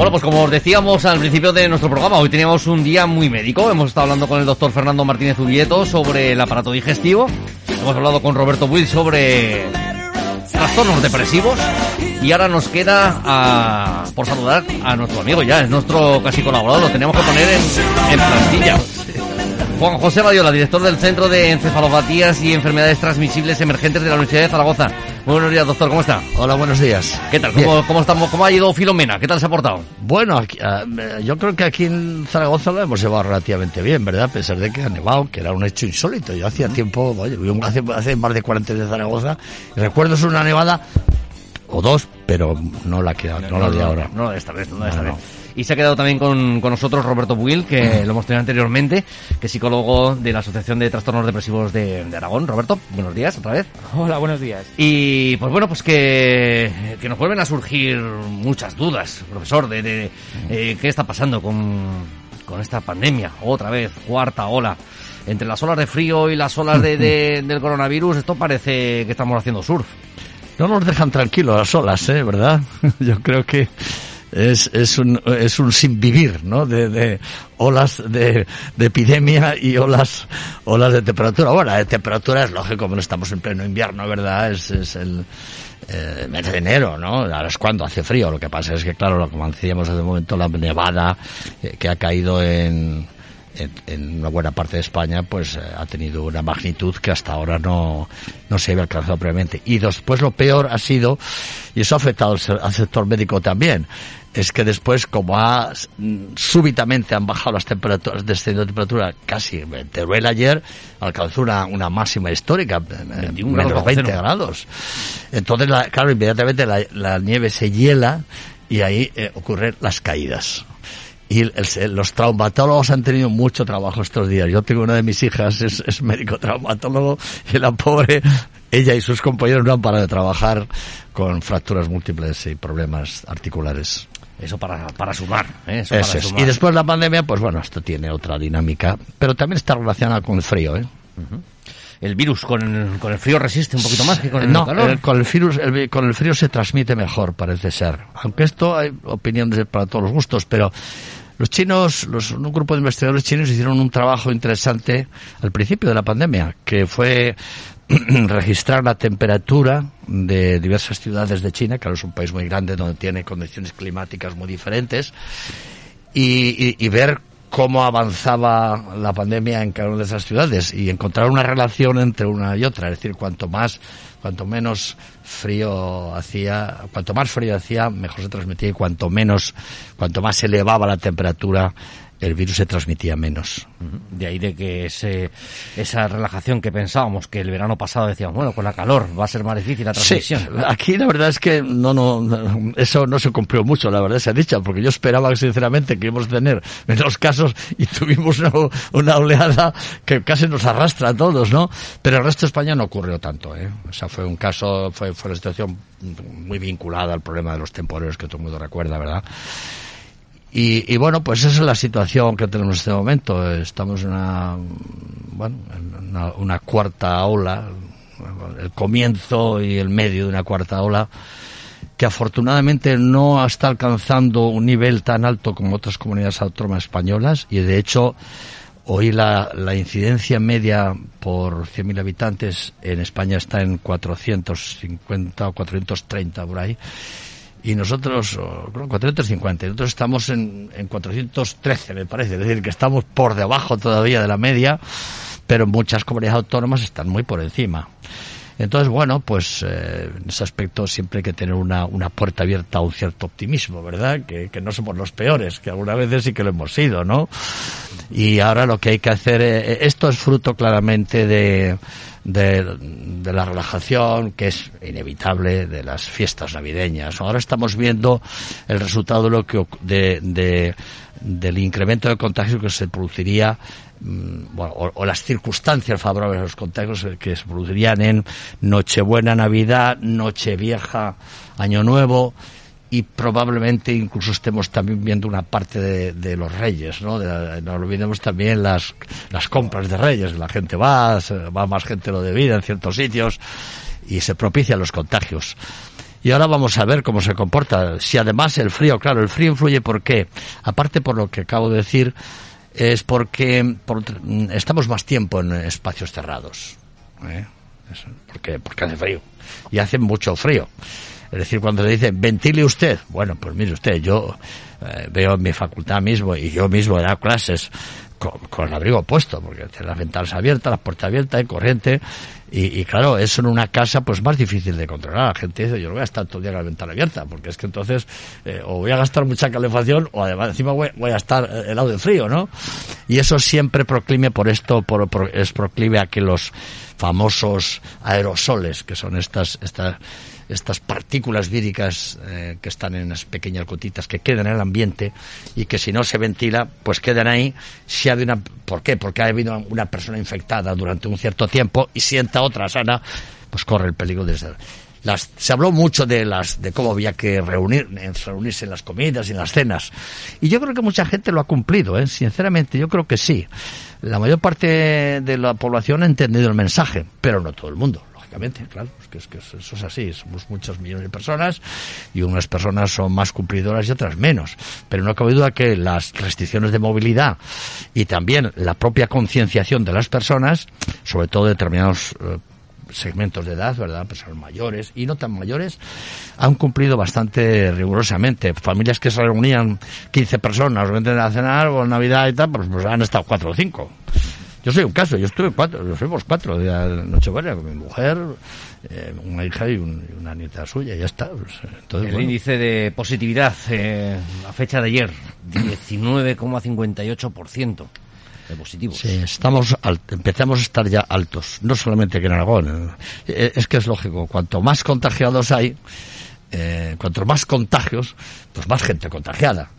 Bueno, pues como os decíamos al principio de nuestro programa, hoy teníamos un día muy médico. Hemos estado hablando con el doctor Fernando Martínez Ubieto sobre el aparato digestivo. Hemos hablado con Roberto Will sobre trastornos depresivos. Y ahora nos queda a, por saludar a nuestro amigo ya, es nuestro casi colaborador, lo tenemos que poner en, en plantilla. Juan José Badiola, director del Centro de Encefalopatías y Enfermedades Transmisibles Emergentes de la Universidad de Zaragoza. Muy buenos días, doctor, ¿cómo está? Hola, buenos días. ¿Qué tal? ¿Cómo, cómo estamos? ¿Cómo ha ido Filomena? ¿Qué tal se ha portado? Bueno, aquí, uh, yo creo que aquí en Zaragoza lo hemos llevado relativamente bien, ¿verdad? A pesar de que ha nevado, que era un hecho insólito. Yo hacía tiempo, oye, hace, hace más de 40 años de Zaragoza, y recuerdo es una nevada o dos, pero no la que no, no, la de ahora. No, esta vez, no esta vez. Y se ha quedado también con, con nosotros Roberto Buil, que lo hemos tenido anteriormente, que es psicólogo de la Asociación de Trastornos Depresivos de, de, Aragón. Roberto, buenos días otra vez. Hola, buenos días. Y pues bueno, pues que, que nos vuelven a surgir muchas dudas, profesor, de, de eh, qué está pasando con, con esta pandemia. Otra vez, cuarta ola entre las olas de frío y las olas de, de, del coronavirus, esto parece que estamos haciendo surf. No nos dejan tranquilos las olas, ¿eh? ¿Verdad? Yo creo que es, es, un, es un sin vivir, ¿no? De, de olas de, de, epidemia y olas, olas de temperatura. Bueno, de temperatura es lógico, no estamos en pleno invierno, ¿verdad? Es, es el eh, mes de enero, ¿no? Ahora es cuando hace frío. Lo que pasa es que, claro, como decíamos hace un momento, la nevada eh, que ha caído en, en, en, una buena parte de España, pues eh, ha tenido una magnitud que hasta ahora no, no se había alcanzado previamente. Y después lo peor ha sido, y eso ha afectado al, al sector médico también, es que después, como ha súbitamente han bajado las temperaturas, descendido de temperatura casi, Teruel ayer alcanzó una, una máxima histórica, 21 menos grados 20 grados. Entonces, la, claro, inmediatamente la, la, nieve se hiela y ahí eh, ocurren las caídas. Y el, los traumatólogos han tenido mucho trabajo estos días. Yo tengo una de mis hijas, es, es médico traumatólogo, y la pobre, ella y sus compañeros no han parado de trabajar con fracturas múltiples y problemas articulares. Eso para, para sumar. ¿eh? Eso, Eso para es. Sumar. Y después la pandemia, pues bueno, esto tiene otra dinámica, pero también está relacionada con el frío. ¿eh? Uh -huh. El virus con el, con el frío resiste un poquito más que con el no, calor. El, con el virus, el, con el frío se transmite mejor, parece ser. Aunque esto hay opiniones para todos los gustos, pero los chinos, los, un grupo de investigadores chinos hicieron un trabajo interesante al principio de la pandemia, que fue registrar la temperatura de diversas ciudades de China, claro, es un país muy grande donde tiene condiciones climáticas muy diferentes, y, y, y ver cómo avanzaba la pandemia en cada una de esas ciudades y encontrar una relación entre una y otra, es decir, cuanto más cuanto menos frío hacía, cuanto más frío hacía, mejor se transmitía y cuanto menos, cuanto más elevaba la temperatura, el virus se transmitía menos. De ahí de que ese, esa relajación que pensábamos que el verano pasado decíamos, bueno, con la calor va a ser más difícil la transmisión. Sí, aquí la verdad es que no, no, no, eso no se cumplió mucho, la verdad se ha dicho, porque yo esperaba sinceramente que íbamos a tener menos casos y tuvimos una, una oleada que casi nos arrastra a todos, ¿no? Pero el resto de España no ocurrió tanto, ¿eh? O sea, fue un caso, fue, fue una situación muy vinculada al problema de los temporeros que todo el mundo recuerda, ¿verdad? Y, y, bueno, pues esa es la situación que tenemos en este momento. Estamos en una, bueno, en una, una, cuarta ola, el comienzo y el medio de una cuarta ola, que afortunadamente no está alcanzando un nivel tan alto como otras comunidades autónomas españolas y de hecho hoy la, la incidencia media por 100.000 habitantes en España está en 450 o 430 por ahí y nosotros, 450, nosotros estamos en, en 413, me parece, es decir, que estamos por debajo todavía de la media, pero muchas comunidades autónomas están muy por encima. Entonces, bueno, pues eh, en ese aspecto siempre hay que tener una, una puerta abierta a un cierto optimismo, ¿verdad? Que, que no somos los peores, que algunas veces sí que lo hemos sido, ¿no? Y ahora lo que hay que hacer, eh, esto es fruto claramente de, de, de, la relajación que es inevitable de las fiestas navideñas. Ahora estamos viendo el resultado de lo que de, de del incremento de contagios que se produciría bueno, o, las circunstancias favorables a los contagios que se producirían en Nochebuena, Navidad, Nochevieja, Año Nuevo y probablemente incluso estemos también viendo una parte de, los reyes, ¿no? De, no olvidemos también las, las compras de reyes, la gente va, va más gente lo de vida en ciertos sitios y se propician los contagios. Y ahora vamos a ver cómo se comporta. Si además el frío, claro, el frío influye por qué. Aparte por lo que acabo de decir, es porque por, estamos más tiempo en espacios cerrados. ¿eh? Porque, porque hace frío. Y hace mucho frío. Es decir, cuando le dicen, ventile usted, bueno, pues mire usted, yo eh, veo en mi facultad mismo y yo mismo he dado clases con, con, abrigo puesto, porque las ventanas abiertas, las puertas abiertas, hay corriente, y, claro, eso en una casa pues más difícil de controlar. La gente dice, yo no voy a estar todo el día con la ventana abierta, porque es que entonces eh, o voy a gastar mucha calefacción o además encima voy, voy a estar helado de frío, ¿no? Y eso siempre proclime por esto, por, por, es proclive a que los famosos aerosoles, que son estas, estas estas partículas víricas eh, que están en las pequeñas gotitas que quedan en el ambiente y que si no se ventila, pues quedan ahí. Si ha una, ¿Por qué? Porque ha habido una persona infectada durante un cierto tiempo y sienta otra sana, pues corre el peligro de las, se habló mucho de las de cómo había que reunir, reunirse en las comidas y en las cenas. Y yo creo que mucha gente lo ha cumplido, ¿eh? sinceramente, yo creo que sí. La mayor parte de la población ha entendido el mensaje, pero no todo el mundo claro, que, es que eso es así, somos muchos millones de personas y unas personas son más cumplidoras y otras menos, pero no cabe duda que las restricciones de movilidad y también la propia concienciación de las personas, sobre todo determinados eh, segmentos de edad, ¿verdad? Personas mayores y no tan mayores, han cumplido bastante rigurosamente. Familias que se reunían 15 personas, o a cenar o en Navidad y tal, pues, pues han estado cuatro o cinco. Yo soy un caso, yo estuve cuatro, yo fuimos cuatro de Nochebuena con mi mujer, eh, una hija y, un, y, una nieta suya, ya está. Pues, entonces, El bueno. índice de positividad eh, a fecha de ayer, 19,58% de positivos. Sí, estamos empezamos a estar ya altos, no solamente aquí en Aragón. Eh, es que es lógico, cuanto más contagiados hay, eh, cuanto más contagios, pues más gente contagiada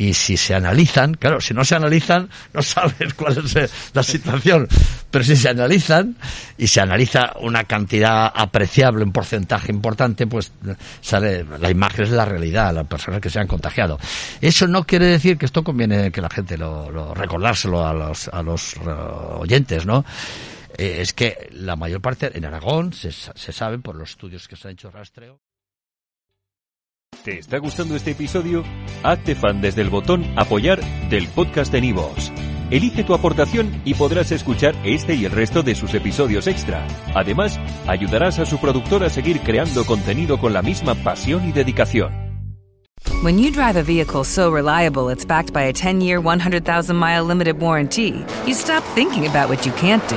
y si se analizan, claro, si no se analizan, no sabes cuál es la situación, pero si se analizan y se analiza una cantidad apreciable, un porcentaje importante, pues sale la imagen es la realidad, las personas que se han contagiado. Eso no quiere decir que esto conviene que la gente lo, lo recordárselo a los, a los oyentes, ¿no? Eh, es que la mayor parte en Aragón se, se sabe por los estudios que se han hecho rastreo. ¿Te está gustando este episodio? Hazte fan desde el botón Apoyar del podcast de Nivos. Elige tu aportación y podrás escuchar este y el resto de sus episodios extra. Además, ayudarás a su productor a seguir creando contenido con la misma pasión y dedicación. When you drive a vehicle so reliable it's backed by a 10-year, 100,000-mile limited warranty, you stop thinking about what you can't do